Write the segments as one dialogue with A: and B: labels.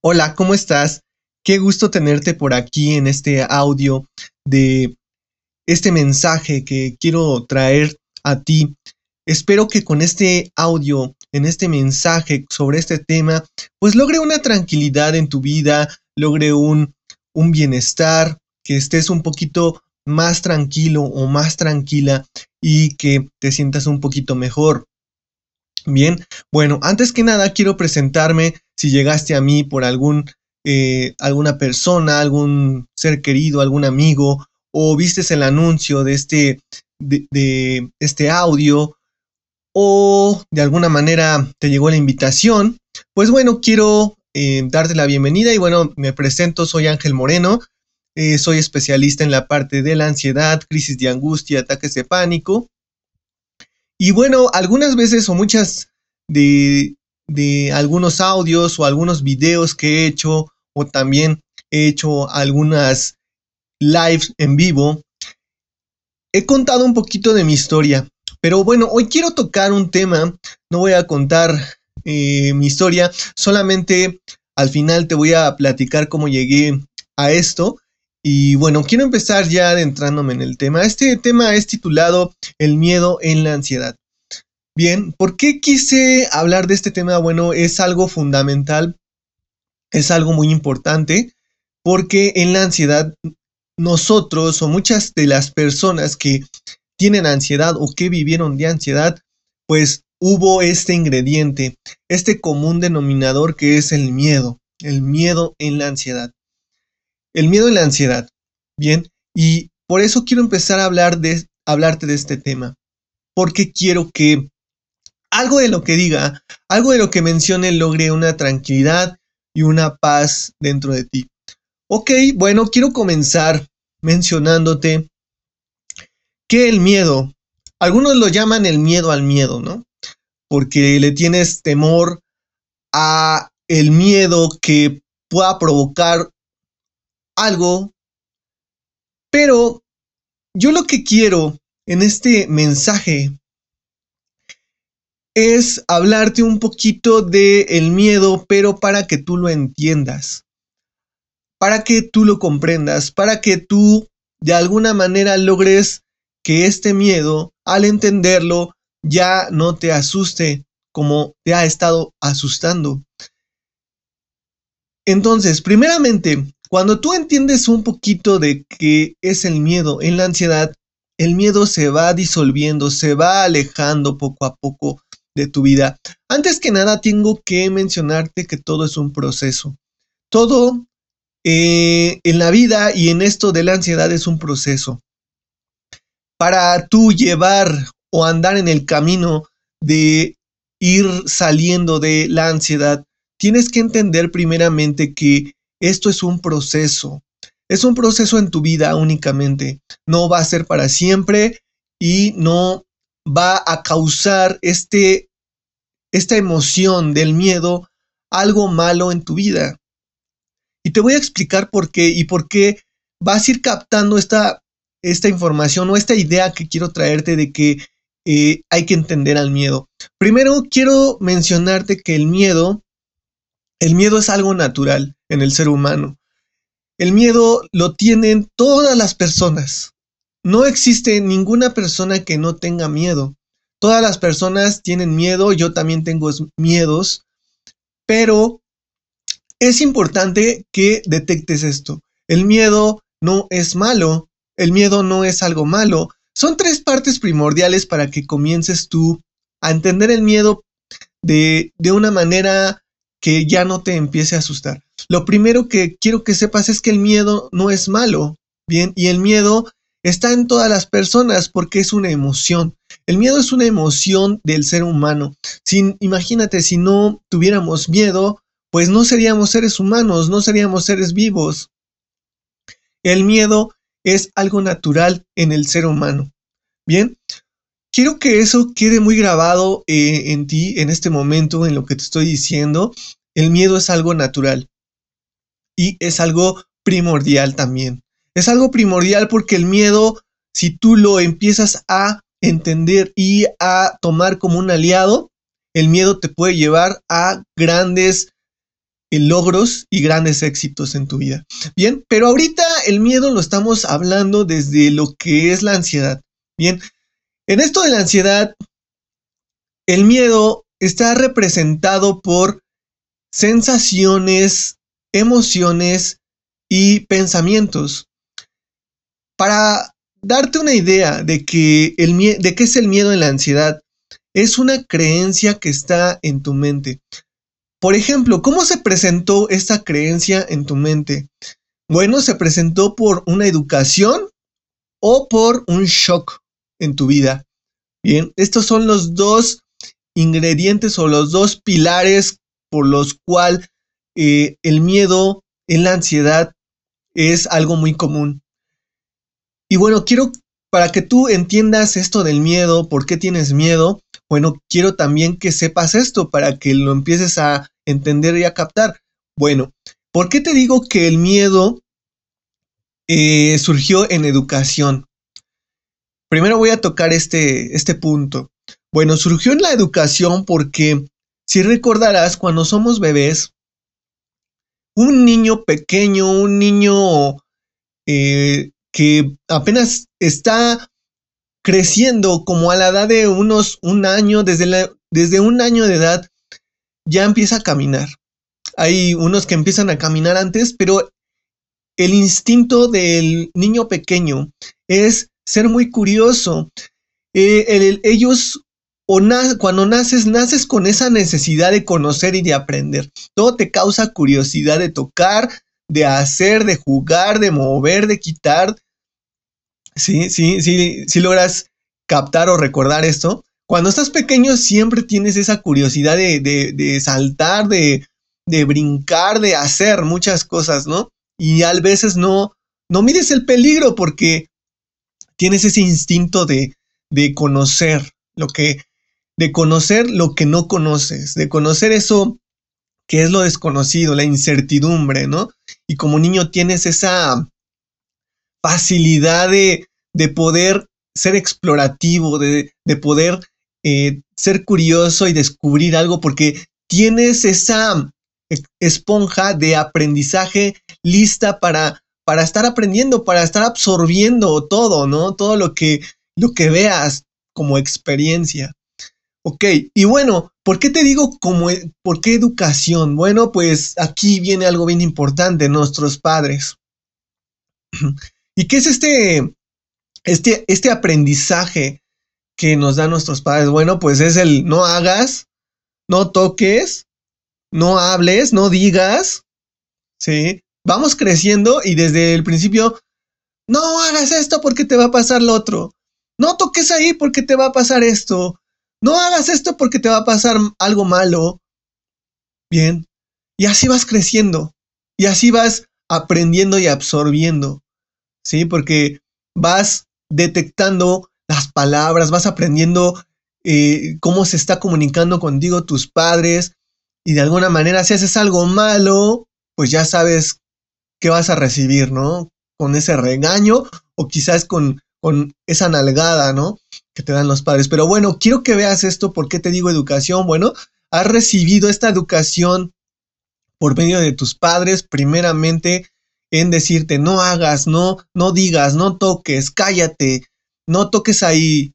A: Hola, ¿cómo estás? Qué gusto tenerte por aquí en este audio de este mensaje que quiero traer a ti. Espero que con este audio, en este mensaje sobre este tema, pues logre una tranquilidad en tu vida, logre un, un bienestar, que estés un poquito más tranquilo o más tranquila y que te sientas un poquito mejor. Bien, bueno, antes que nada quiero presentarme si llegaste a mí por algún, eh, alguna persona, algún ser querido, algún amigo, o vistes el anuncio de este, de, este audio, o de alguna manera te llegó la invitación, pues bueno, quiero eh, darte la bienvenida y bueno, me presento, soy Ángel Moreno, eh, soy especialista en la parte de la ansiedad, crisis de angustia, ataques de pánico. Y bueno, algunas veces o muchas de, algunos audios o algunos videos que he hecho o también he hecho algunas lives en vivo, he contado un poquito de mi historia. Pero bueno, hoy quiero tocar un tema, no voy a contar eh, mi historia, solamente al final te voy a platicar cómo llegué a esto. Y bueno, quiero empezar ya adentrándome en el tema. Este tema es titulado El miedo en la ansiedad. Bien, ¿por qué quise hablar de este tema? Bueno, es algo fundamental, es algo muy importante, porque en la ansiedad nosotros o muchas de las personas que tienen ansiedad o que vivieron de ansiedad, pues hubo este ingrediente, este común denominador que es el miedo, el miedo en la ansiedad. El miedo en la ansiedad. Bien, y por eso quiero empezar a hablar de hablarte de este tema, porque quiero que algo de lo que diga, algo de lo que mencione logre una tranquilidad y una paz dentro de ti. Ok, bueno, quiero comenzar mencionándote que el miedo, algunos lo llaman el miedo al miedo, ¿no? Porque le tienes temor a el miedo que pueda provocar algo. Pero yo lo que quiero en este mensaje es hablarte un poquito de el miedo, pero para que tú lo entiendas, para que tú lo comprendas, para que tú de alguna manera logres que este miedo, al entenderlo, ya no te asuste como te ha estado asustando. Entonces, primeramente, cuando tú entiendes un poquito de qué es el miedo en la ansiedad, el miedo se va disolviendo, se va alejando poco a poco de tu vida. Antes que nada, tengo que mencionarte que todo es un proceso. Todo eh, en la vida y en esto de la ansiedad es un proceso. Para tú llevar o andar en el camino de ir saliendo de la ansiedad, tienes que entender primeramente que esto es un proceso. Es un proceso en tu vida únicamente. No va a ser para siempre y no va a causar este esta emoción del miedo algo malo en tu vida. Y te voy a explicar por qué y por qué vas a ir captando esta, esta información o esta idea que quiero traerte de que eh, hay que entender al miedo. Primero quiero mencionarte que el miedo, el miedo es algo natural en el ser humano. El miedo lo tienen todas las personas. No existe ninguna persona que no tenga miedo. Todas las personas tienen miedo, yo también tengo miedos, pero es importante que detectes esto. El miedo no es malo, el miedo no es algo malo. Son tres partes primordiales para que comiences tú a entender el miedo de, de una manera que ya no te empiece a asustar. Lo primero que quiero que sepas es que el miedo no es malo, bien, y el miedo está en todas las personas porque es una emoción. El miedo es una emoción del ser humano. Sin, imagínate, si no tuviéramos miedo, pues no seríamos seres humanos, no seríamos seres vivos. El miedo es algo natural en el ser humano. Bien, quiero que eso quede muy grabado eh, en ti en este momento, en lo que te estoy diciendo. El miedo es algo natural y es algo primordial también. Es algo primordial porque el miedo, si tú lo empiezas a entender y a tomar como un aliado, el miedo te puede llevar a grandes logros y grandes éxitos en tu vida. Bien, pero ahorita el miedo lo estamos hablando desde lo que es la ansiedad. Bien, en esto de la ansiedad, el miedo está representado por sensaciones, emociones y pensamientos. Para darte una idea de, que el de qué es el miedo en la ansiedad, es una creencia que está en tu mente. Por ejemplo, ¿cómo se presentó esta creencia en tu mente? Bueno, se presentó por una educación o por un shock en tu vida. Bien, estos son los dos ingredientes o los dos pilares por los cuales eh, el miedo en la ansiedad es algo muy común. Y bueno, quiero, para que tú entiendas esto del miedo, por qué tienes miedo, bueno, quiero también que sepas esto para que lo empieces a entender y a captar. Bueno, ¿por qué te digo que el miedo eh, surgió en educación? Primero voy a tocar este, este punto. Bueno, surgió en la educación porque, si recordarás, cuando somos bebés, un niño pequeño, un niño eh, que apenas está creciendo como a la edad de unos un año, desde, desde un año de edad, ya empieza a caminar. Hay unos que empiezan a caminar antes, pero el instinto del niño pequeño es ser muy curioso. Eh, ellos, o cuando naces, naces con esa necesidad de conocer y de aprender. Todo te causa curiosidad de tocar, de hacer, de jugar, de mover, de quitar, Sí, sí, sí, sí logras captar o recordar esto. Cuando estás pequeño siempre tienes esa curiosidad de, saltar, de, brincar, de hacer muchas cosas, ¿no? Y a veces no, no mires el peligro porque tienes ese instinto de, de conocer lo que, de conocer lo que no conoces, de conocer eso que es lo desconocido, la incertidumbre, ¿no? Y como niño tienes esa facilidad de, de poder ser explorativo, de, poder eh, ser curioso y descubrir algo, porque tienes esa esponja de aprendizaje lista para, para estar aprendiendo, para estar absorbiendo todo, ¿no? Todo lo que, lo que veas como experiencia. Ok, y bueno, ¿por qué te digo como, por qué educación? Bueno, pues aquí viene algo bien importante, nuestros padres. ¿Y qué es este, este, este aprendizaje que nos dan nuestros padres, bueno, pues es el no hagas, no toques, no hables, no digas, ¿sí? Vamos creciendo y desde el principio, no hagas esto porque te va a pasar lo otro, no toques ahí porque te va a pasar esto, no hagas esto porque te va a pasar algo malo. Bien, y así vas creciendo, y así vas aprendiendo y absorbiendo, ¿sí? Porque vas detectando las palabras, vas aprendiendo eh, cómo se está comunicando contigo tus padres y de alguna manera si haces algo malo, pues ya sabes qué vas a recibir, ¿no? Con ese regaño o quizás con, con esa nalgada, ¿no? Que te dan los padres. Pero bueno, quiero que veas esto, ¿por qué te digo educación? Bueno, has recibido esta educación por medio de tus padres, primeramente en decirte no hagas, no, no digas, no toques, cállate, no toques ahí.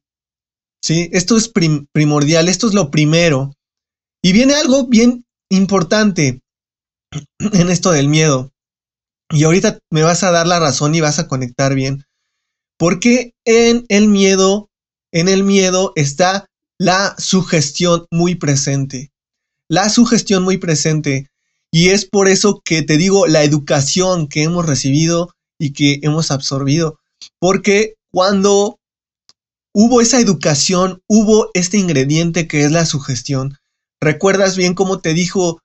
A: ¿Sí? Esto es primordial, esto es lo primero. Y viene algo bien importante en esto del miedo. Y ahorita me vas a dar la razón y vas a conectar bien. Porque en el miedo, en el miedo está la sugestión muy presente. La sugestión muy presente. Y es por eso que te digo la educación que hemos recibido y que hemos absorbido. Porque cuando hubo esa educación, hubo este ingrediente que es la sugestión. ¿Recuerdas bien cómo te dijo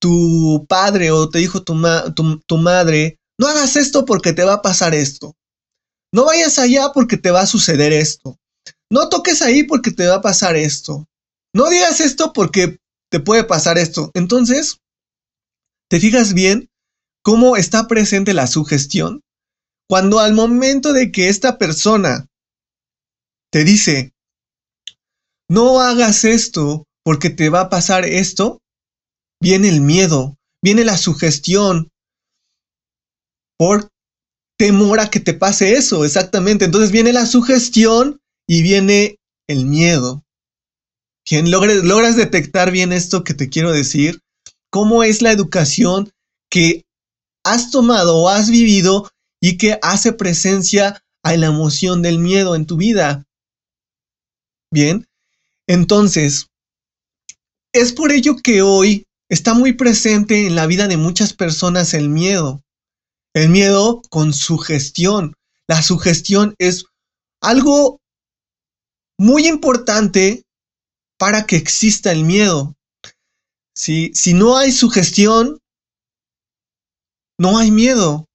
A: tu padre o te dijo tu, tu, madre, no hagas esto porque te va a pasar esto? No vayas allá porque te va a suceder esto. No toques ahí porque te va a pasar esto. No digas esto porque te puede pasar esto. Entonces, ¿Te fijas bien cómo está presente la sugestión? Cuando al momento de que esta persona te dice, no hagas esto porque te va a pasar esto, viene el miedo, viene la sugestión por temor que te pase eso, exactamente. Entonces viene la sugestión y viene el miedo. Bien, logres, logras detectar bien esto que te quiero decir. ¿Cómo es la educación que has tomado o has vivido y que hace presencia a la emoción del miedo en tu vida? Bien, entonces, es por ello que hoy está muy presente en la vida de muchas personas el miedo. El miedo con sugestión. La sugestión es algo muy importante para que exista el miedo. Si, si no hay sugestión, no hay miedo.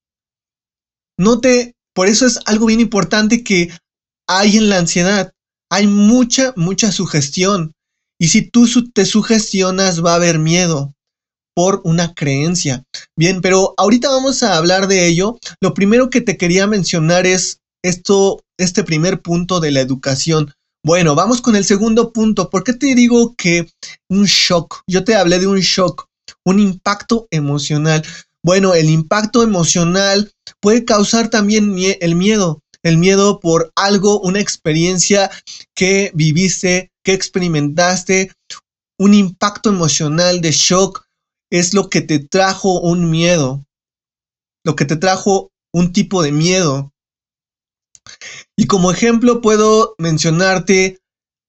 A: No te, por eso es algo bien importante que hay en la ansiedad. Hay mucha, mucha sugestión. Y si tú te sugestionas, va a haber miedo por una creencia. Bien, pero ahorita vamos a hablar de ello. Lo primero que te quería mencionar es esto, este primer punto de la educación. Bueno, vamos con el segundo punto. ¿Por qué te digo que un shock? Yo te hablé de un shock, un impacto emocional. Bueno, el impacto emocional puede causar también el miedo, el miedo por algo, una experiencia que viviste, que experimentaste, un impacto emocional de shock es lo que te trajo un miedo, lo que te trajo un tipo de miedo. Y como ejemplo puedo mencionarte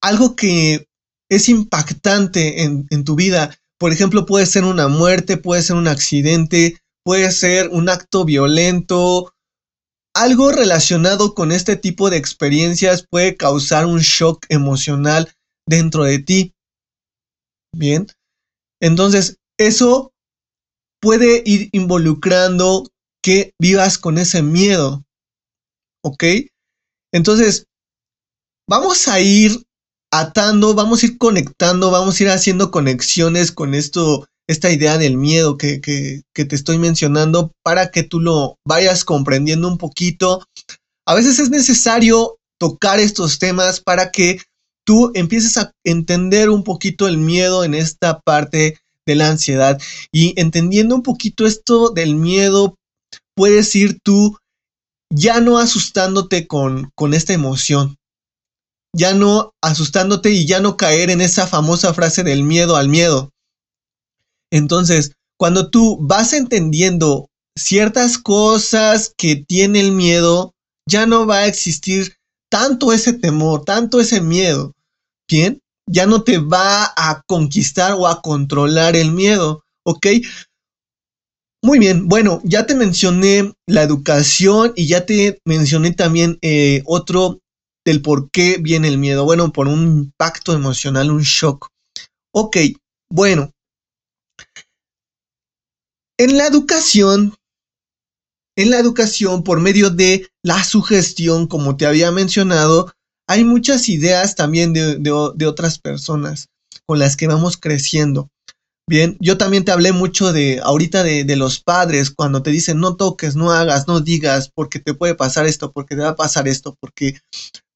A: algo que es impactante en, tu vida. Por ejemplo, puede ser una muerte, puede ser un accidente, puede ser un acto violento. Algo relacionado con este tipo de experiencias puede causar un shock emocional dentro de ti. Bien. Entonces, eso puede ir involucrando que vivas con ese miedo. ¿Ok? Entonces, vamos a ir atando, vamos a ir conectando, vamos a ir haciendo conexiones con esto, esta idea del miedo que, que, que te estoy mencionando para que tú lo vayas comprendiendo un poquito. A veces es necesario tocar estos temas para que tú empieces a entender un poquito el miedo en esta parte de la ansiedad. Y entendiendo un poquito esto del miedo, puedes ir tú ya no asustándote con, con esta emoción, ya no asustándote y ya no caer en esa famosa frase del miedo al miedo. Entonces, cuando tú vas entendiendo ciertas cosas que tiene el miedo, ya no va a existir tanto ese temor, tanto ese miedo. Bien, ya no te va a conquistar o a controlar el miedo, ¿ok? Muy bien, bueno, ya te mencioné la educación y ya te mencioné también eh, otro del por qué viene el miedo. Bueno, por un impacto emocional, un shock. Ok, bueno. En la educación, en la educación, por medio de la sugestión, como te había mencionado, hay muchas ideas también de, otras personas con las que vamos creciendo. Bien, yo también te hablé mucho de ahorita de, de, los padres cuando te dicen no toques, no hagas, no digas, porque te puede pasar esto, porque te va a pasar esto, porque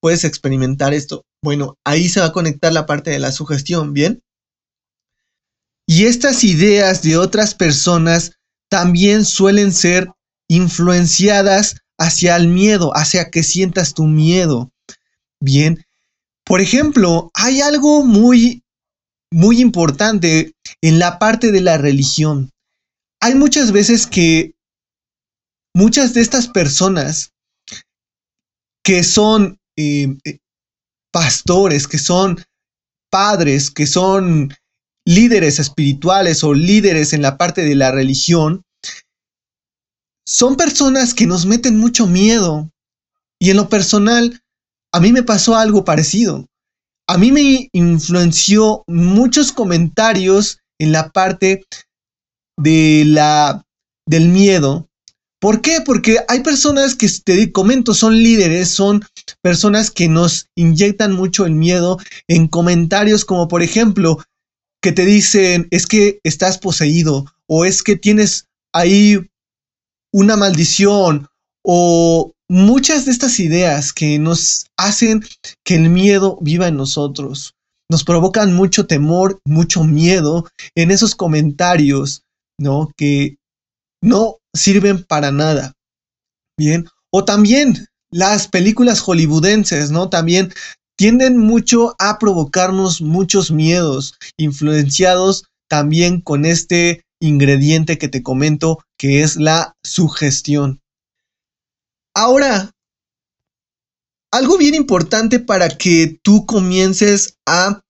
A: puedes experimentar esto. Bueno, ahí se va a conectar la parte de la sugestión, ¿bien? Y estas ideas de otras personas también suelen ser influenciadas hacia el miedo, hacia que sientas tu miedo. Bien, por ejemplo, hay algo muy, muy importante en la parte de la religión. Hay muchas veces que muchas de estas personas que son eh, eh, pastores, que son padres, que son líderes espirituales o líderes en la parte de la religión, son personas que nos meten mucho miedo. Y en lo personal, a mí me pasó algo parecido. A mí me influenció muchos comentarios en la parte de la, del miedo. ¿Por qué? Porque hay personas que te comento son líderes, son personas que nos inyectan mucho el miedo en comentarios como por ejemplo que te dicen es que estás poseído o es que tienes ahí una maldición o muchas de estas ideas que nos hacen que el miedo viva en nosotros, nos provocan mucho temor, mucho miedo en esos comentarios, ¿no? Que no sirven para nada. Bien. O también las películas hollywoodenses, ¿no? También tienden mucho a provocarnos muchos miedos, influenciados también con este ingrediente que te comento, que es la sugestión. Ahora, algo bien importante para que tú comiences a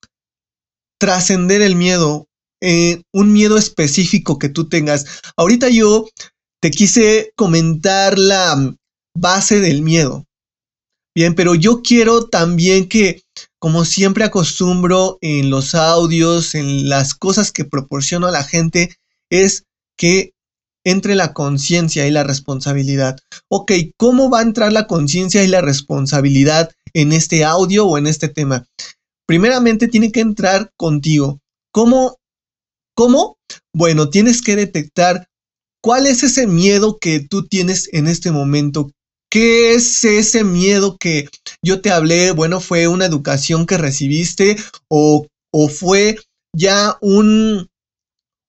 A: trascender el miedo, eh, un miedo específico que tú tengas. Ahorita yo te quise comentar la base del miedo. Bien, pero yo quiero también que, como siempre acostumbro en los audios, en las cosas que proporciono a la gente, es que entre la conciencia y la responsabilidad. Ok, ¿cómo va a entrar la conciencia y la responsabilidad en este audio o en este tema? Primeramente tiene que entrar contigo. ¿Cómo? ¿Cómo? Bueno, tienes que detectar cuál es ese miedo que tú tienes en este momento. ¿Qué es ese miedo que yo te hablé? Bueno, fue una educación que recibiste o, o fue ya un,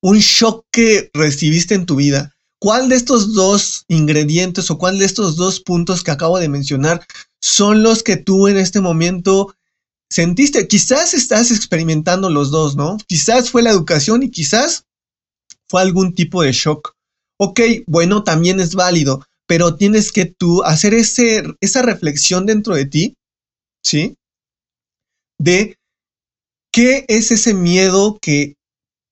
A: un shock que recibiste en tu vida. ¿Cuál de estos dos ingredientes o cuál de estos dos puntos que acabo de mencionar son los que tú en este momento sentiste? Quizás estás experimentando los dos, ¿no? Quizás fue la educación y quizás fue algún tipo de shock. Ok, bueno, también es válido, pero tienes que tú hacer ese, esa reflexión dentro de ti, ¿sí? De qué es ese miedo que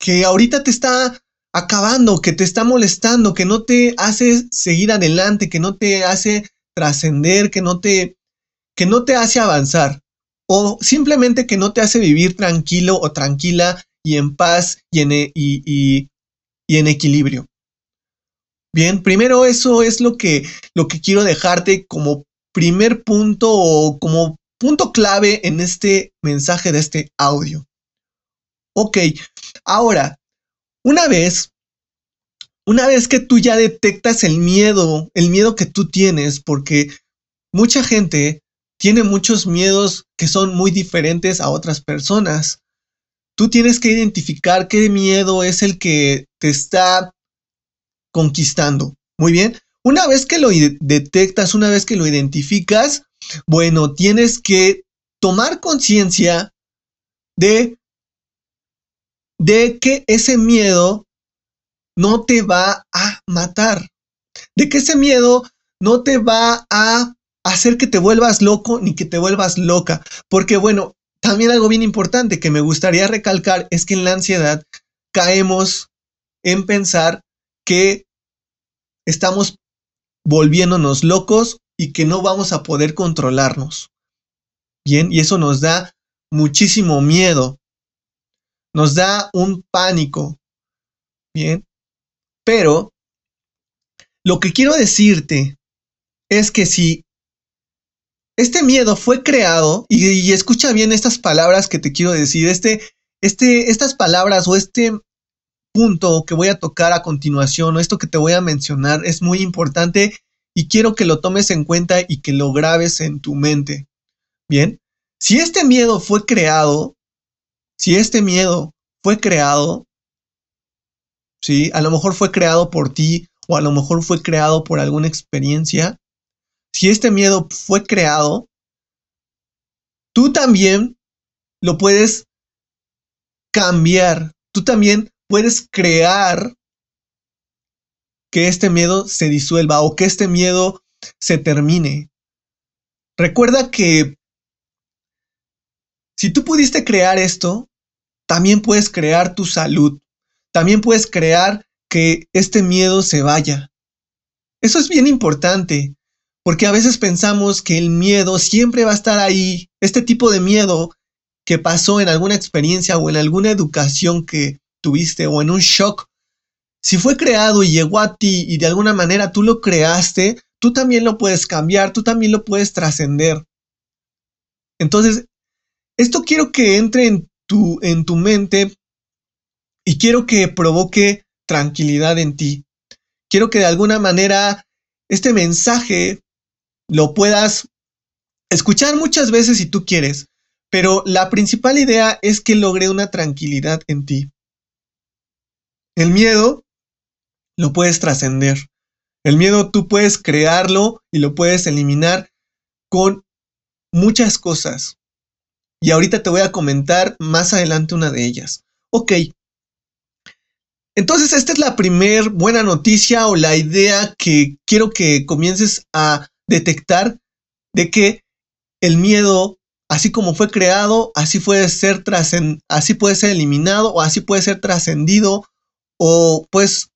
A: que ahorita te está acabando, que te está molestando, que no te hace seguir adelante, que no te hace trascender, que no te que no te hace avanzar o simplemente que no te hace vivir tranquilo o tranquila y en paz y en, e, y, y en equilibrio. Bien, primero eso es lo que, lo que quiero dejarte como primer punto o como punto clave en este mensaje de este audio. Ok, ahora, una vez, una vez que tú ya detectas el miedo, el miedo que tú tienes, porque mucha gente tiene muchos miedos que son muy diferentes a otras personas. Tú tienes que identificar qué miedo es el que te está conquistando. Muy bien. Una vez que lo detectas, una vez que lo identificas, bueno, tienes que tomar conciencia de de que ese miedo no te va a matar, de que ese miedo no te va a hacer que te vuelvas loco ni que te vuelvas loca, porque bueno, también algo bien importante que me gustaría recalcar es que en la ansiedad caemos en pensar que estamos volviéndonos locos y que no vamos a poder controlarnos. Bien, y eso nos da muchísimo miedo nos da un pánico. Bien, pero lo que quiero decirte es que si este miedo fue creado, y, escucha bien estas palabras que te quiero decir, este, este, estas palabras o este punto que voy a tocar a continuación, o esto que te voy a mencionar, es muy importante y quiero que lo tomes en cuenta y que lo grabes en tu mente. Bien, si este miedo fue creado, si este miedo fue creado, ¿sí? A lo mejor fue creado por ti o a lo mejor fue creado por alguna experiencia. Si este miedo fue creado, tú también lo puedes cambiar. Tú también puedes crear que este miedo se disuelva o que este miedo se termine. Recuerda que si tú pudiste crear esto, también puedes crear tu salud. También puedes crear que este miedo se vaya. Eso es bien importante, porque a veces pensamos que el miedo siempre va a estar ahí. Este tipo de miedo que pasó en alguna experiencia o en alguna educación que tuviste o en un shock, si fue creado y llegó a ti y de alguna manera tú lo creaste, tú también lo puedes cambiar, tú también lo puedes trascender. Entonces, esto quiero que entre en en tu mente y quiero que provoque tranquilidad en ti. Quiero que de alguna manera este mensaje lo puedas escuchar muchas veces si tú quieres, pero la principal idea es que logre una tranquilidad en ti. El miedo lo puedes trascender. El miedo tú puedes crearlo y lo puedes eliminar con muchas cosas. Y ahorita te voy a comentar más adelante una de ellas. Ok. Entonces esta es la primer buena noticia o la idea que quiero que comiences a detectar de que el miedo, así como fue creado, así puede ser así puede ser eliminado o así puede ser trascendido o pues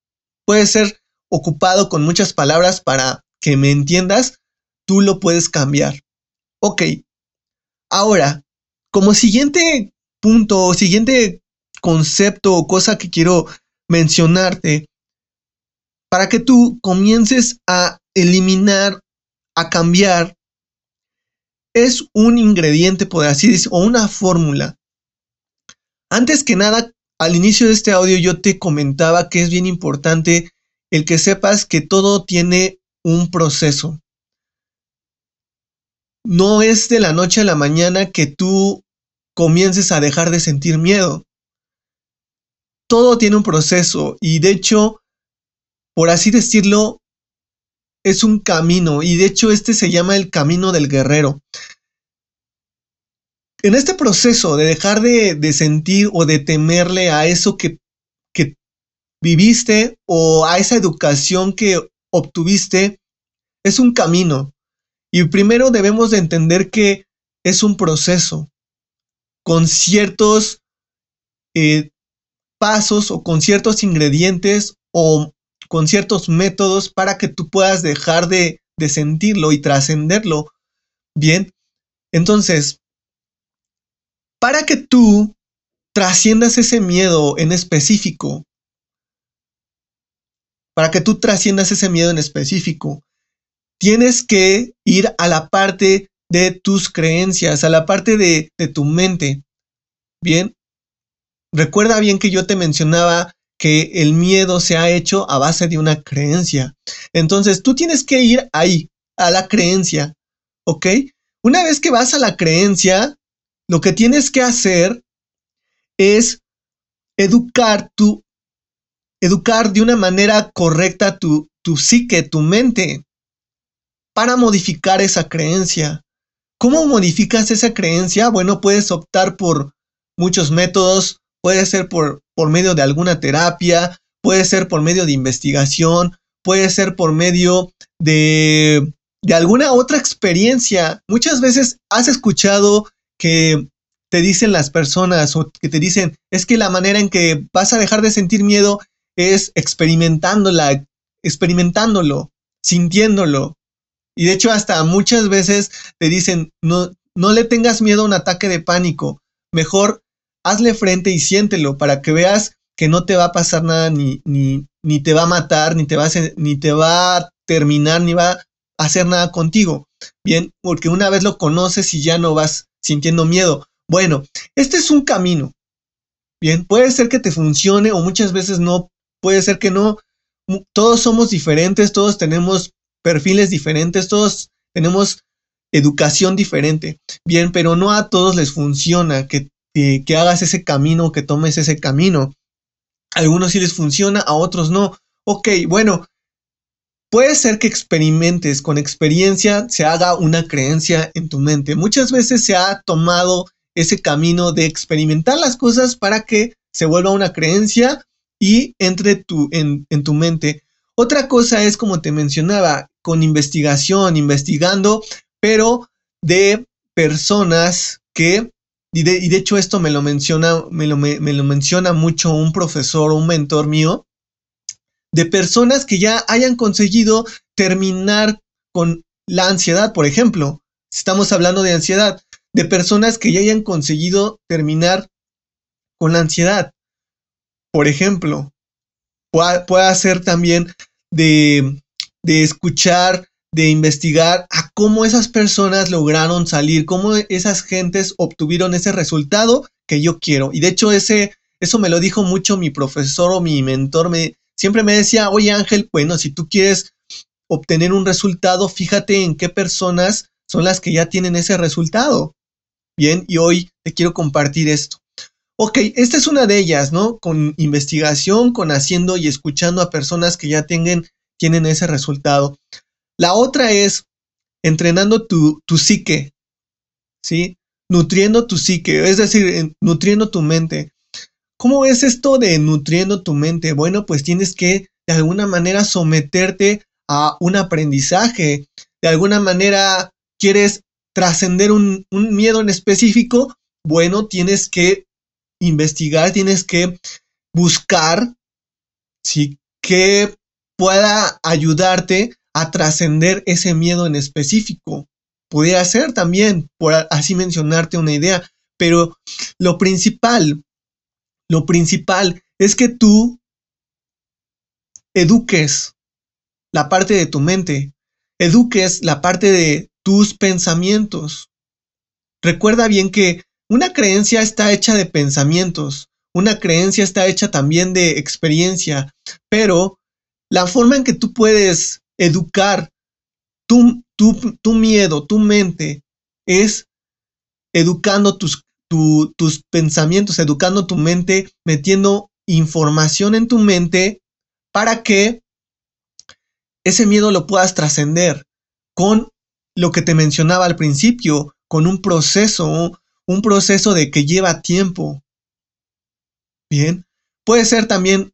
A: puede ser ocupado con muchas palabras para que me entiendas, tú lo puedes cambiar. Ok. Ahora, como siguiente punto, siguiente concepto o cosa que quiero mencionarte, para que tú comiences a eliminar, a cambiar, es un ingrediente, por así decirlo, o una fórmula. Antes que nada, al inicio de este audio yo te comentaba que es bien importante el que sepas que todo tiene un proceso. No es de la noche a la mañana que tú comiences a dejar de sentir miedo. Todo tiene un proceso y de hecho, por así decirlo, es un camino y de hecho este se llama el camino del guerrero. En este proceso de dejar de, sentir o de temerle a eso que, que viviste o a esa educación que obtuviste, es un camino. Y primero debemos de entender que es un proceso con ciertos eh, pasos o con ciertos ingredientes o con ciertos métodos para que tú puedas dejar de, de sentirlo y trascenderlo. Bien, entonces, para que tú trasciendas ese miedo en específico, para que tú trasciendas ese miedo en específico, tienes que ir a la parte de tus creencias, a la parte de, de tu mente. Bien, recuerda bien que yo te mencionaba que el miedo se ha hecho a base de una creencia. Entonces, tú tienes que ir ahí, a la creencia, ¿ok? Una vez que vas a la creencia, lo que tienes que hacer es educar tu, educar de una manera correcta tu, tu psique, tu mente, para modificar esa creencia. ¿Cómo modificas esa creencia? Bueno, puedes optar por muchos métodos, puede ser por, por medio de alguna terapia, puede ser por medio de investigación, puede ser por medio de, de alguna otra experiencia. Muchas veces has escuchado que te dicen las personas o que te dicen, es que la manera en que vas a dejar de sentir miedo es experimentándola, experimentándolo, sintiéndolo. Y de hecho hasta muchas veces te dicen, no, no le tengas miedo a un ataque de pánico, mejor hazle frente y siéntelo para que veas que no te va a pasar nada, ni, ni, ni te va a matar, ni te va a, ni te va a terminar, ni va a hacer nada contigo. Bien, porque una vez lo conoces y ya no vas sintiendo miedo. Bueno, este es un camino. Bien, puede ser que te funcione o muchas veces no, puede ser que no. Todos somos diferentes, todos tenemos perfiles diferentes, todos tenemos educación diferente. Bien, pero no a todos les funciona que, hagas ese camino, que tomes ese camino. A algunos sí les funciona, a otros no. Ok, bueno, Puede ser que experimentes con experiencia, se haga una creencia en tu mente. Muchas veces se ha tomado ese camino de experimentar las cosas para que se vuelva una creencia y entre tu, en, tu mente. Otra cosa es, como te mencionaba, con investigación, investigando, pero de personas que, y de, hecho esto me lo menciona, me lo, me lo menciona mucho un profesor, un mentor mío, de personas que ya hayan conseguido terminar con la ansiedad, por ejemplo. Estamos hablando de ansiedad, de personas que ya hayan conseguido terminar con la ansiedad. Por ejemplo, puede, ser también de, de escuchar, de investigar a cómo esas personas lograron salir, cómo esas gentes obtuvieron ese resultado que yo quiero. Y de hecho, ese, eso me lo dijo mucho mi profesor o mi mentor. Me, siempre me decía, oye Ángel, bueno, si tú quieres obtener un resultado, fíjate en qué personas son las que ya tienen ese resultado. Bien, y hoy te quiero compartir esto. Ok, esta es una de ellas, ¿no? Con investigación, con haciendo y escuchando a personas que ya tengan, tienen ese resultado. La otra es entrenando tu, tu psique, ¿sí? Nutriendo tu psique, es decir, nutriendo tu mente. ¿Cómo es esto de nutriendo tu mente? Bueno, pues tienes que de alguna manera someterte a un aprendizaje. De alguna manera quieres trascender un, un, miedo en específico. Bueno, tienes que investigar, tienes que buscar ¿sí? que pueda ayudarte a trascender ese miedo en específico. Pudiera ser también, por así mencionarte una idea, pero lo principal, lo principal es que tú eduques la parte de tu mente, eduques la parte de tus pensamientos. Recuerda bien que una creencia está hecha de pensamientos, una creencia está hecha también de experiencia, pero la forma en que tú puedes educar tu, tu, miedo, tu mente, es educando tus, tus pensamientos, educando tu mente, metiendo información en tu mente para que ese miedo lo puedas trascender con lo que te mencionaba al principio, con un proceso, un proceso de que lleva tiempo. Bien, puede ser también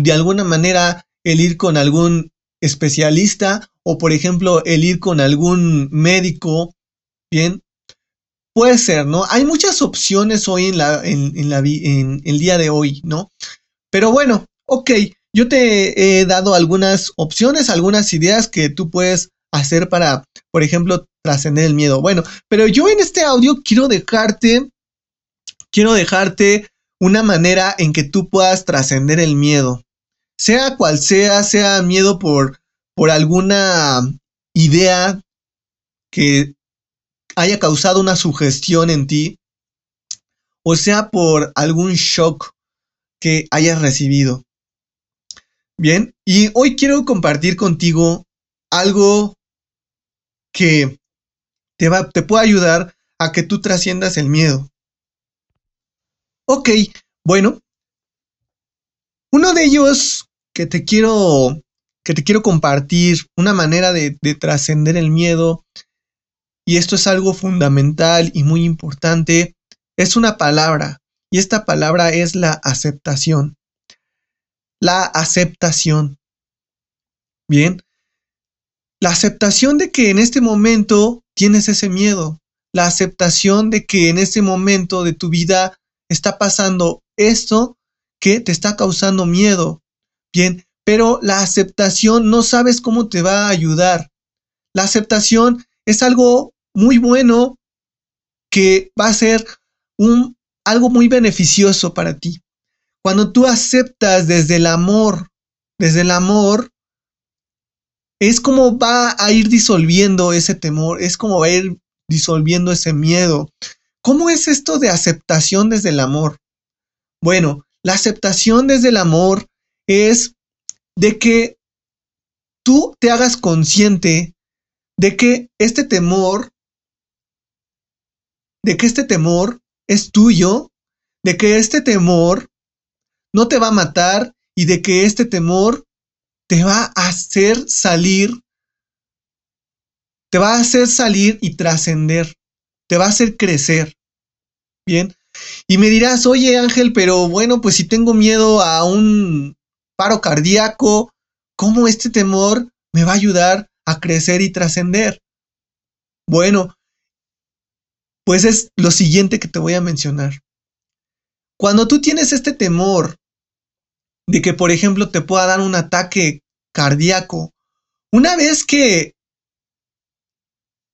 A: de alguna manera el ir con algún especialista o por ejemplo el ir con algún médico. Bien, puede ser, ¿no? Hay muchas opciones hoy en, la, en, el día de hoy, ¿no? Pero bueno, ok, yo te he dado algunas opciones, algunas ideas que tú puedes hacer para, por ejemplo, trascender el miedo. Bueno, pero yo en este audio quiero dejarte, quiero dejarte una manera en que tú puedas trascender el miedo. Sea cual sea, sea miedo por, por alguna idea que haya causado una sugestión en ti, o sea por algún shock que hayas recibido. Bien, y hoy quiero compartir contigo algo que te, va, te puede ayudar a que tú trasciendas el miedo. Ok, bueno, uno de ellos que te quiero, que te quiero compartir, una manera de, de trascender el miedo, y esto es algo fundamental y muy importante, es una palabra, y esta palabra es la aceptación. La aceptación. Bien, la aceptación de que en este momento tienes ese miedo, la aceptación de que en este momento de tu vida está pasando esto que te está causando miedo. Bien, pero la aceptación no sabes cómo te va a ayudar. La aceptación es algo muy bueno que va a ser un, algo muy beneficioso para ti. Cuando tú aceptas desde el amor, desde el amor, es como va a ir disolviendo ese temor, es como va a ir disolviendo ese miedo. ¿Cómo es esto de aceptación desde el amor? Bueno, la aceptación desde el amor es de que tú te hagas consciente de que este temor, de que este temor es tuyo, de que este temor no te va a matar y de que este temor te va a hacer salir, te va a hacer salir y trascender, te va a hacer crecer. Bien. Y me dirás, oye Ángel, pero bueno, pues si tengo miedo a un paro cardíaco, ¿cómo este temor me va a ayudar a crecer y trascender? Bueno, pues es lo siguiente que te voy a mencionar. Cuando tú tienes este temor de que, por ejemplo, te pueda dar un ataque cardíaco. Una vez que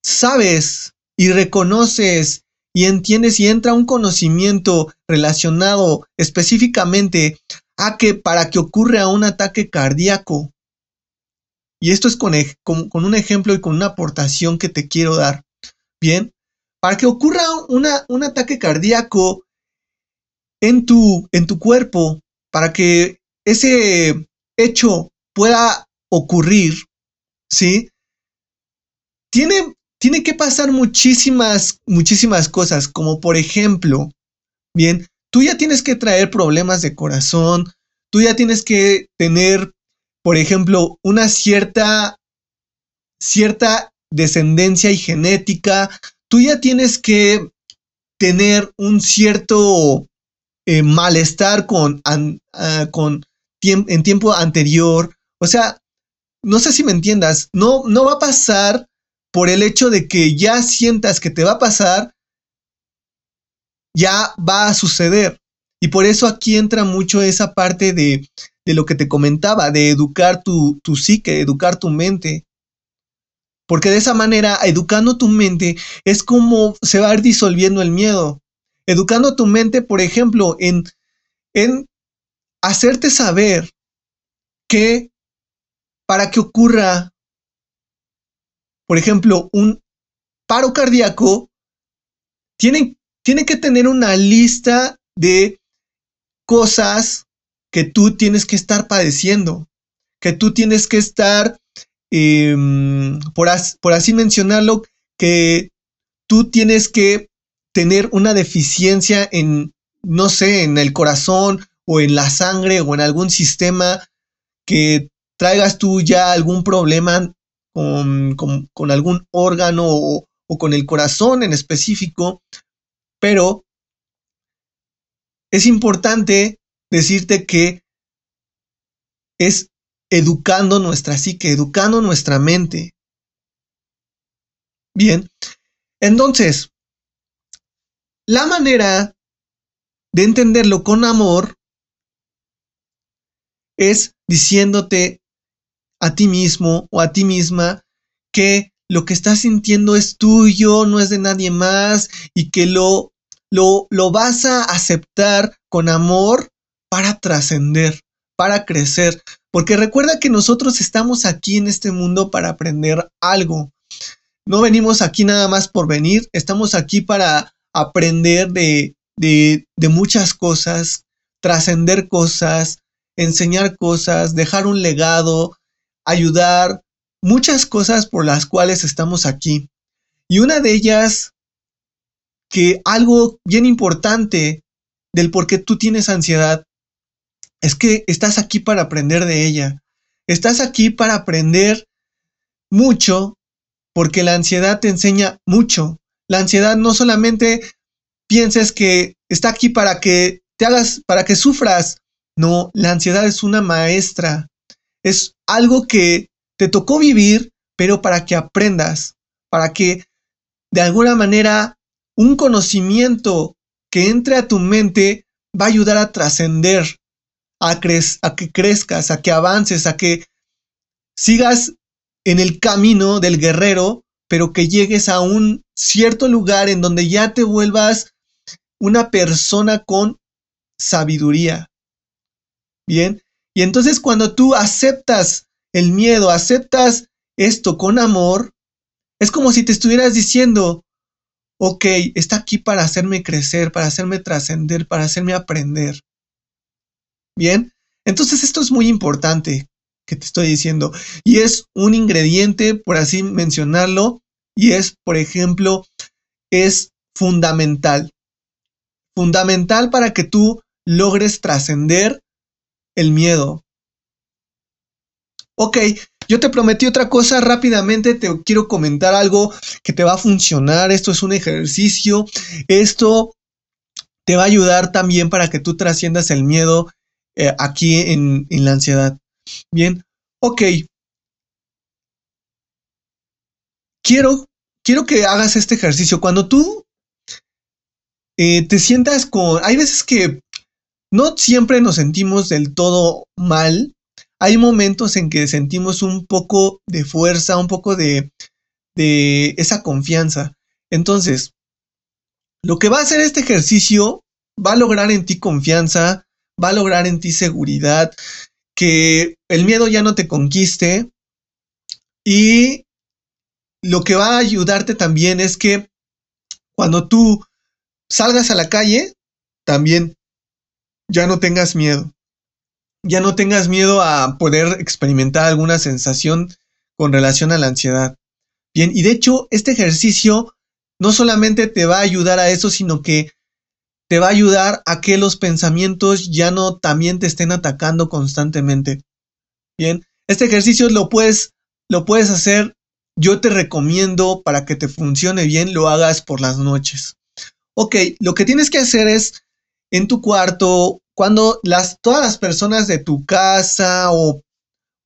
A: sabes y reconoces y entiendes y entra un conocimiento relacionado específicamente a que para que ocurra un ataque cardíaco, y esto es con, con, un ejemplo y con una aportación que te quiero dar, bien, para que ocurra una, un ataque cardíaco en tu, en tu cuerpo, para que ese hecho pueda ocurrir, ¿sí? Tiene, tiene que pasar muchísimas, muchísimas cosas, como por ejemplo, bien, tú ya tienes que traer problemas de corazón, tú ya tienes que tener, por ejemplo, una cierta, cierta descendencia y genética, tú ya tienes que tener un cierto eh, malestar con, ah, con en tiempo anterior. O sea, no sé si me entiendas, no, no va a pasar por el hecho de que ya sientas que te va a pasar, ya va a suceder. Y por eso aquí entra mucho esa parte de, de lo que te comentaba, de educar tu, tu psique, educar tu mente. Porque de esa manera, educando tu mente, es como se va a ir disolviendo el miedo. Educando tu mente, por ejemplo, en, en hacerte saber que para que ocurra, por ejemplo, un paro cardíaco, tiene que tener una lista de cosas que tú tienes que estar padeciendo, que tú tienes que estar, em, por, así mencionarlo, que tú tienes que tener una deficiencia en, no sé, en el corazón o en la sangre o en algún sistema que traigas tú ya algún problema con, algún órgano o, o con el corazón en específico, pero es importante decirte que es educando nuestra psique, educando nuestra mente. Bien, entonces, la manera de entenderlo con amor es diciéndote a ti mismo o a ti misma que lo que estás sintiendo es tuyo, no es de nadie más y que lo, lo, lo vas a aceptar con amor para trascender, para crecer. Porque recuerda que nosotros estamos aquí en este mundo para aprender algo. No venimos aquí nada más por venir, estamos aquí para aprender de, de, de muchas cosas, trascender cosas, enseñar cosas, dejar un legado, ayudar, muchas cosas por las cuales estamos aquí. Y una de ellas, que algo bien importante del por qué tú tienes ansiedad, es que estás aquí para aprender de ella. Estás aquí para aprender mucho, porque la ansiedad te enseña mucho. La ansiedad no solamente pienses que está aquí para que te hagas, para que sufras. No, la ansiedad es una maestra es algo que te tocó vivir, pero para que aprendas, para que de alguna manera un conocimiento que entre a tu mente va a ayudar a trascender, a, a que crezcas, a que avances, a que sigas en el camino del guerrero, pero que llegues a un cierto lugar en donde ya te vuelvas una persona con sabiduría. Bien, y entonces cuando tú aceptas el miedo, aceptas esto con amor, es como si te estuvieras diciendo, ok, está aquí para hacerme crecer, para hacerme trascender, para hacerme aprender. Bien, entonces esto es muy importante que te estoy diciendo. Y es un ingrediente, por así mencionarlo, y es, por ejemplo, es fundamental. Fundamental para que tú logres trascender el miedo. Ok, yo te prometí otra cosa rápidamente, te quiero comentar algo que te va a funcionar, esto es un ejercicio, esto te va a ayudar también para que tú trasciendas el miedo eh, aquí en, la ansiedad. Bien, ok. Quiero, quiero que hagas este ejercicio. Cuando tú eh, te sientas con... Hay veces que no siempre nos sentimos del todo mal. Hay momentos en que sentimos un poco de fuerza, un poco de, de esa confianza. Entonces, lo que va a hacer este ejercicio va a lograr en ti confianza, va a lograr en ti seguridad, que el miedo ya no te conquiste y lo que va a ayudarte también es que cuando tú salgas a la calle, también ya no tengas miedo. Ya no tengas miedo a poder experimentar alguna sensación con relación a la ansiedad. Bien, y de hecho, este ejercicio no solamente te va a ayudar a eso, sino que te va a ayudar a que los pensamientos ya no también te estén atacando constantemente. Bien, este ejercicio lo puedes, lo puedes hacer. Yo te recomiendo para que te funcione bien, lo hagas por las noches. Ok, lo que tienes que hacer es en tu cuarto, cuando las, todas las personas de tu casa o,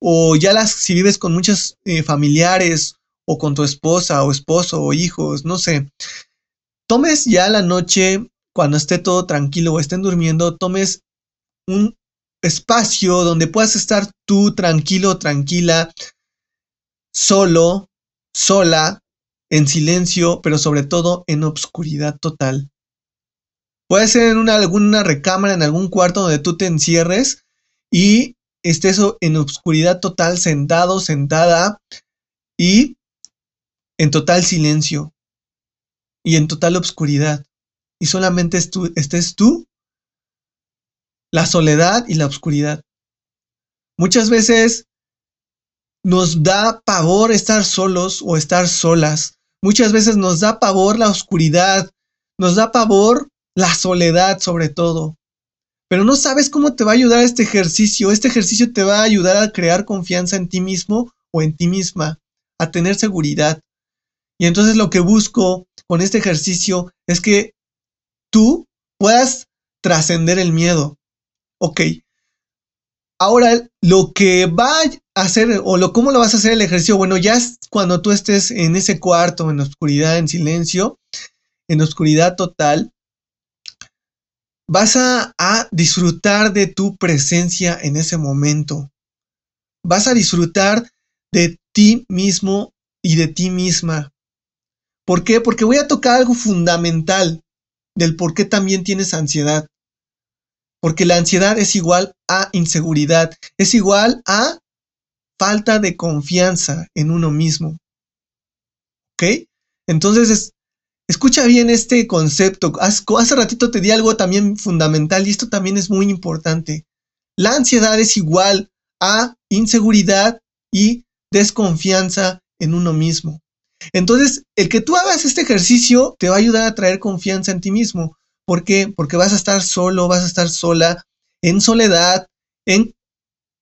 A: o ya las, si vives con muchos eh, familiares o con tu esposa o esposo o hijos, no sé, tomes ya la noche, cuando esté todo tranquilo o estén durmiendo, tomes un espacio donde puedas estar tú tranquilo, tranquila, solo, sola, en silencio, pero sobre todo en obscuridad total. Puede ser en una, alguna recámara, en algún cuarto donde tú te encierres y estés en obscuridad total, sentado, sentada y en total silencio y en total obscuridad. Y solamente estés tú la soledad y la oscuridad. Muchas veces nos da pavor estar solos o estar solas. Muchas veces nos da pavor la oscuridad, nos da pavor la soledad sobre todo. Pero no sabes cómo te va a ayudar este ejercicio. Este ejercicio te va a ayudar a crear confianza en ti mismo o en ti misma, a tener seguridad. Y entonces lo que busco con este ejercicio es que tú puedas trascender el miedo, Ok. Ahora, lo que va a hacer, o lo, cómo lo vas a hacer el ejercicio, bueno, ya cuando tú estés en ese cuarto, en oscuridad, en silencio, en oscuridad total, vas a, disfrutar de tu presencia en ese momento. Vas a disfrutar de ti mismo y de ti misma. ¿Por qué? Porque voy a tocar algo fundamental del por qué también tienes ansiedad. Porque la ansiedad es igual a inseguridad, es igual a falta de confianza en uno mismo. ¿Ok? Entonces, escucha bien este concepto. Hace ratito te di algo también fundamental y esto también es muy importante. La ansiedad es igual a inseguridad y desconfianza en uno mismo. Entonces, el que tú hagas este ejercicio te va a ayudar a traer confianza en ti mismo. ¿Por qué? Porque vas a estar solo, vas a estar sola, en soledad, en,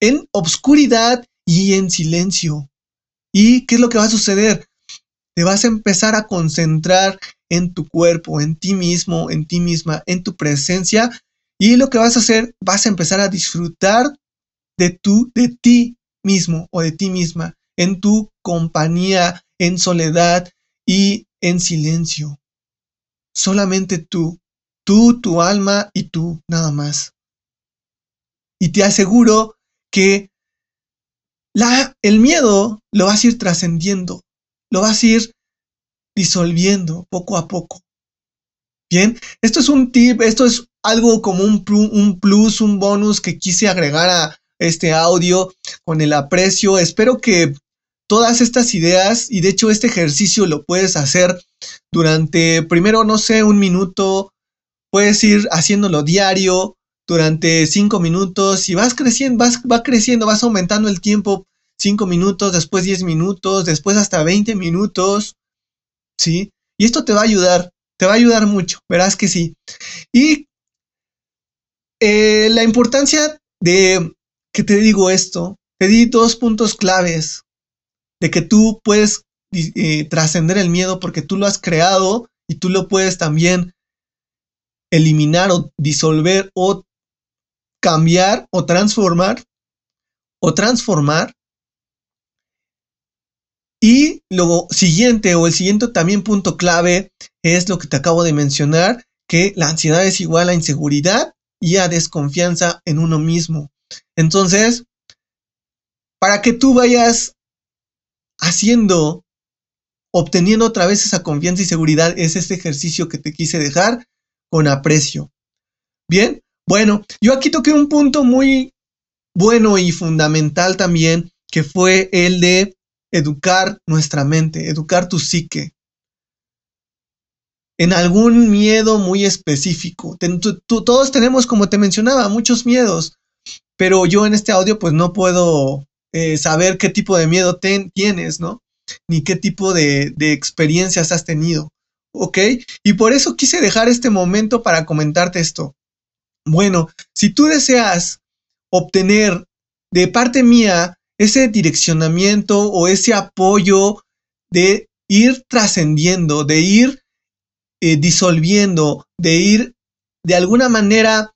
A: en obscuridad y en silencio. ¿Y qué es lo que va a suceder? Te vas a empezar a concentrar en tu cuerpo, en ti mismo, en ti misma, en tu presencia. Y lo que vas a hacer, vas a empezar a disfrutar de tu, de ti mismo o de ti misma, en tu compañía, en soledad y en silencio. Solamente tú, Tú, tu alma y tú, nada más. Y te aseguro que la, el miedo lo vas a ir trascendiendo, lo vas a ir disolviendo poco a poco. Bien, esto es un tip, esto es algo como un, plus, un bonus que quise agregar a este audio con el aprecio. Espero que todas estas ideas y de hecho este ejercicio lo puedes hacer durante primero, no sé, un minuto, puedes ir haciéndolo diario durante cinco minutos y vas creciendo, vas, va creciendo, vas aumentando el tiempo, cinco minutos, después 10 minutos, después hasta 20 minutos, ¿sí? Y esto te va a ayudar, te va a ayudar mucho, verás que sí. Y eh, la importancia de que te digo esto, te di dos puntos claves de que tú puedes eh, trascender el miedo porque tú lo has creado y tú lo puedes también eliminar o disolver o cambiar o transformar o transformar. Y lo siguiente o el siguiente también punto clave es lo que te acabo de mencionar, que la ansiedad es igual a inseguridad y a desconfianza en uno mismo. Entonces, para que tú vayas haciendo, obteniendo otra vez esa confianza y seguridad, es este ejercicio que te quise dejar con aprecio. Bien, bueno, yo aquí toqué un punto muy bueno y fundamental también, que fue el de educar nuestra mente, educar tu psique. En algún miedo muy específico. todos tenemos, como te mencionaba, muchos miedos, pero yo en este audio pues no puedo eh, saber qué tipo de miedo tienes, ¿no? Ni qué tipo de, de experiencias has tenido ¿ok? Y por eso quise dejar este momento para comentarte esto. Bueno, si tú deseas obtener de parte mía ese direccionamiento o ese apoyo de ir trascendiendo, de ir eh, disolviendo, de ir de alguna manera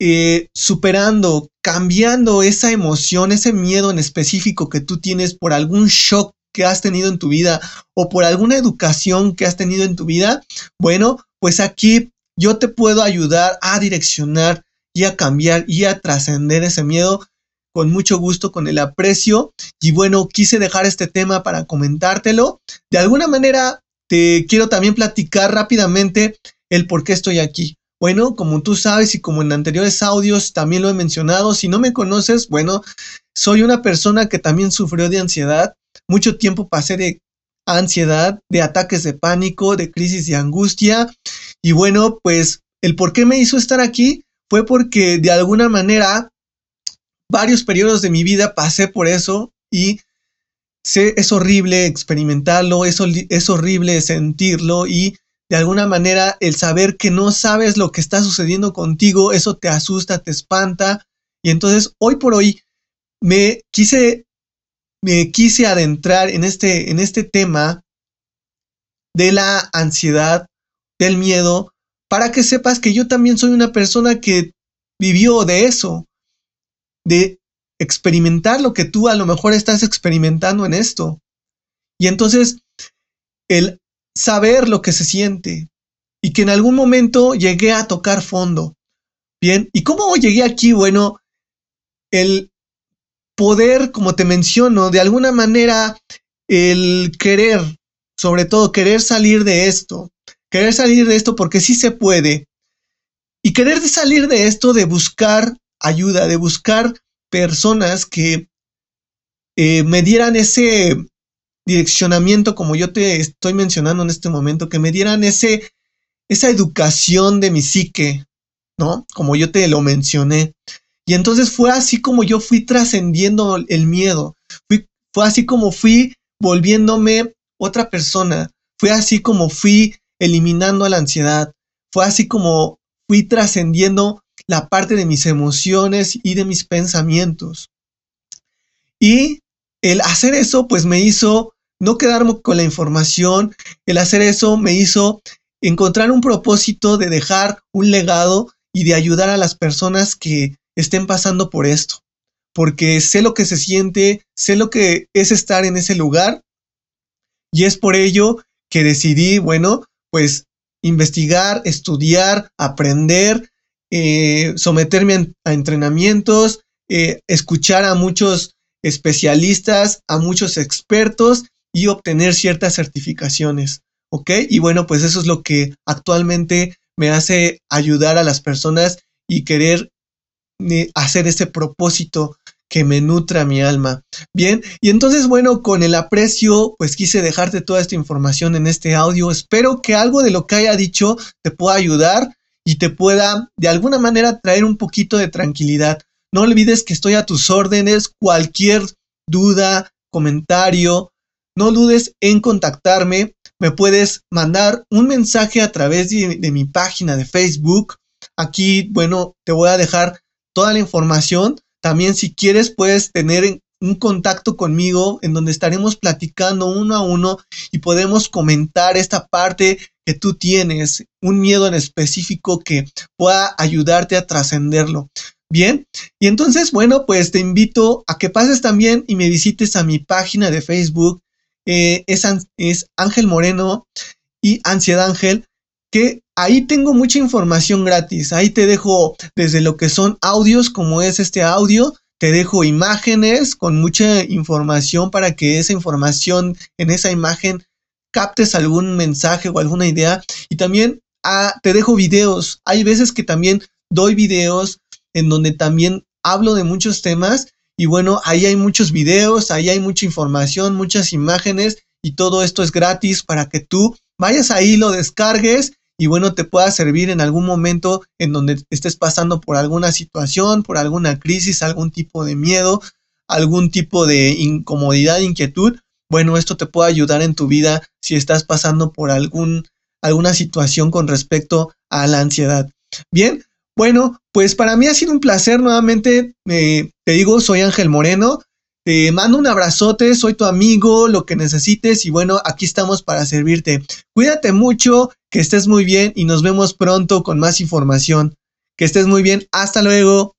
A: eh, superando, cambiando esa emoción, ese miedo en específico que tú tienes por algún shock que has tenido en tu vida o por alguna educación que has tenido en tu vida, bueno, pues aquí yo te puedo ayudar a direccionar y a cambiar y a trascender ese miedo con mucho gusto, con el aprecio. Y bueno, quise dejar este tema para comentártelo. De alguna manera, te quiero también platicar rápidamente el por qué estoy aquí. Bueno, como tú sabes y como en anteriores audios también lo he mencionado, si no me conoces, bueno, soy una persona que también sufrió de ansiedad. Mucho tiempo pasé de ansiedad, de ataques de pánico, de crisis de angustia. Y bueno, pues el por qué me hizo estar aquí fue porque de alguna manera varios periodos de mi vida pasé por eso y sé, es horrible experimentarlo, es, es horrible sentirlo y de alguna manera el saber que no sabes lo que está sucediendo contigo, eso te asusta, te espanta. Y entonces hoy por hoy me quise, me quise adentrar en este, en este tema de la ansiedad, del miedo, para que sepas que yo también soy una persona que vivió de eso, de experimentar lo que tú a lo mejor estás experimentando en esto. Y entonces, el saber lo que se siente y que en algún momento llegué a tocar fondo. Bien, ¿y cómo llegué aquí? Bueno, el poder, como te menciono, de alguna manera, el querer, sobre todo querer salir de esto, querer salir de esto porque sí se puede, y querer salir de esto de buscar ayuda, de buscar personas que eh, me dieran ese direccionamiento, como yo te estoy mencionando en este momento, que me dieran ese, esa educación de mi psique, ¿no? Como yo te lo mencioné. Y entonces fue así como yo fui trascendiendo el miedo, fue así como fui volviéndome otra persona, fue así como fui eliminando la ansiedad, fue así como fui trascendiendo la parte de mis emociones y de mis pensamientos. Y el hacer eso, pues me hizo no quedarme con la información, el hacer eso me hizo encontrar un propósito de dejar un legado y de ayudar a las personas que estén pasando por esto. Porque sé lo que se siente, sé lo que es estar en ese lugar y es por ello que decidí, bueno, pues investigar, estudiar, aprender eh, someterme a, entrenamientos, eh, escuchar a muchos especialistas, a muchos expertos y obtener ciertas certificaciones. ¿Ok? Y bueno, pues eso es lo que actualmente me hace ayudar a las personas y querer eh, hacer ese propósito que me nutra mi alma. Bien, y entonces bueno, con el aprecio, pues quise dejarte toda esta información en este audio. Espero que algo de lo que haya dicho te pueda ayudar y te pueda de alguna manera traer un poquito de tranquilidad. No olvides que estoy a tus órdenes, cualquier duda, comentario, no dudes en contactarme. Me puedes mandar un mensaje a través de, mi página de Facebook. Aquí, bueno, te voy a dejar toda la información. También si quieres puedes tener un contacto conmigo en donde estaremos platicando uno a uno y podemos comentar esta parte que tú tienes, un miedo en específico que pueda ayudarte a trascenderlo. Bien, y entonces, bueno, pues te invito a que pases también y me visites a mi página de Facebook. Eh, es, es Ángel Moreno y Ansiedad Ángel, que ahí tengo mucha información gratis. Ahí te dejo desde lo que son audios, como es este audio, te dejo imágenes con mucha información para que esa información en esa imagen captes algún mensaje o alguna idea. Y también ah, te dejo videos. Hay veces que también doy videos en donde también hablo de muchos temas. Y bueno, ahí hay muchos videos, ahí hay mucha información, muchas imágenes y todo esto es gratis para que tú vayas ahí, lo descargues y bueno, te pueda servir en algún momento en donde estés pasando por alguna situación, por alguna crisis, algún tipo de miedo, algún tipo de incomodidad, inquietud. Bueno, esto te puede ayudar en tu vida si estás pasando por algún alguna situación con respecto a la ansiedad. Bien, bueno, pues para mí ha sido un placer nuevamente, eh, te digo, soy Ángel Moreno, te mando un abrazote, soy tu amigo, lo que necesites y bueno, aquí estamos para servirte. Cuídate mucho, que estés muy bien y nos vemos pronto con más información. Que estés muy bien, hasta luego.